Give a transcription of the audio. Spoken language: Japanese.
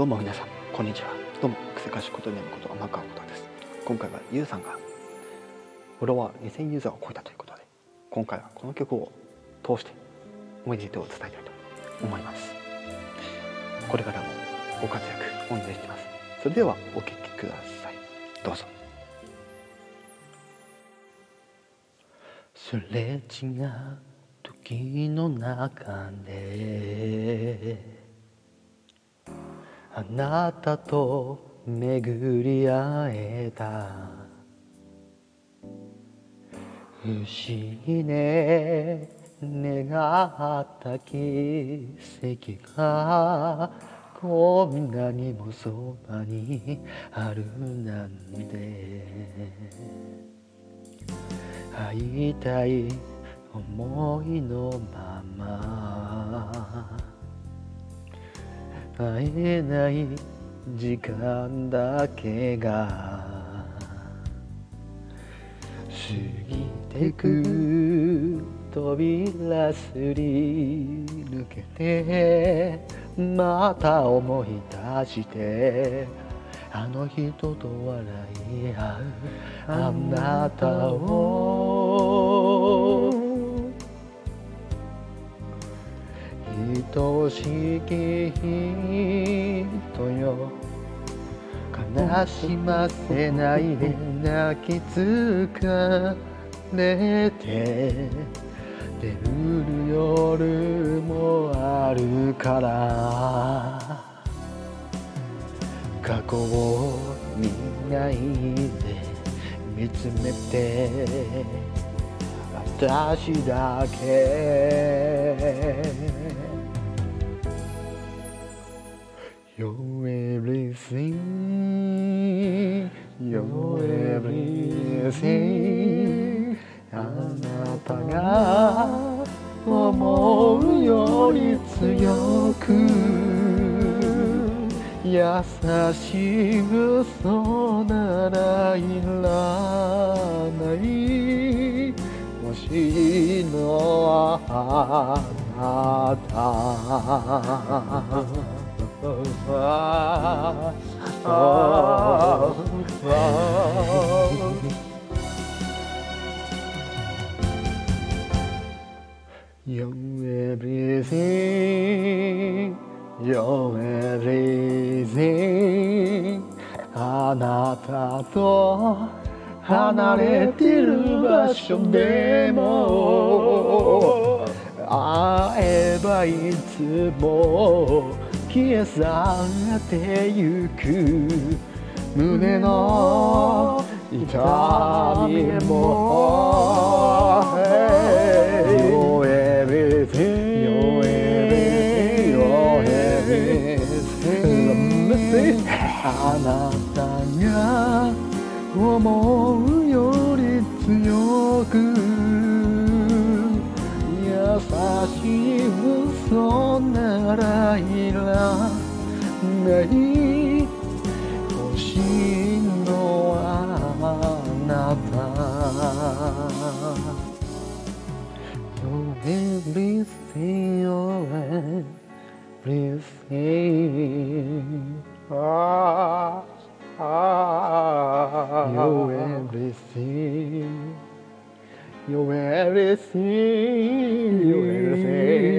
どうも皆さんこんにちは。どうも癖かしことにゃむこと天川ことです。今回はゆうさんがフォロワー2000ユーザーを超えたということで今回はこの曲を通しておめでとうを伝えたいと思います。これからもご活躍お願いしてます。それではお聴きください。どうぞ。すれ違う時の中であなたと巡り会えた。不思議ね願った奇跡がこんなにもそばにあるなんて。会いたい思いのまま。会えない時間だけが過ぎてく扉すり抜けてまた思い出してあの人と笑い合うあなたを。愛しき人よ。悲しませないで泣きつかれて。眠る夜もあるから。過去を見ないで見つめて。私だけ。You're everything You're everything あなたが思うより強く優しい嘘ならいらない欲しいのあなた You're everything, you're everything あなたと離れてる場所でも会えばいつも消え去ってゆく胸の痛みも「あなたが思うより強く優しい嘘ならいらない欲しいのはあなた You're everything, you're everything ah, ah, You're everything You're everything. You're everything. My everything.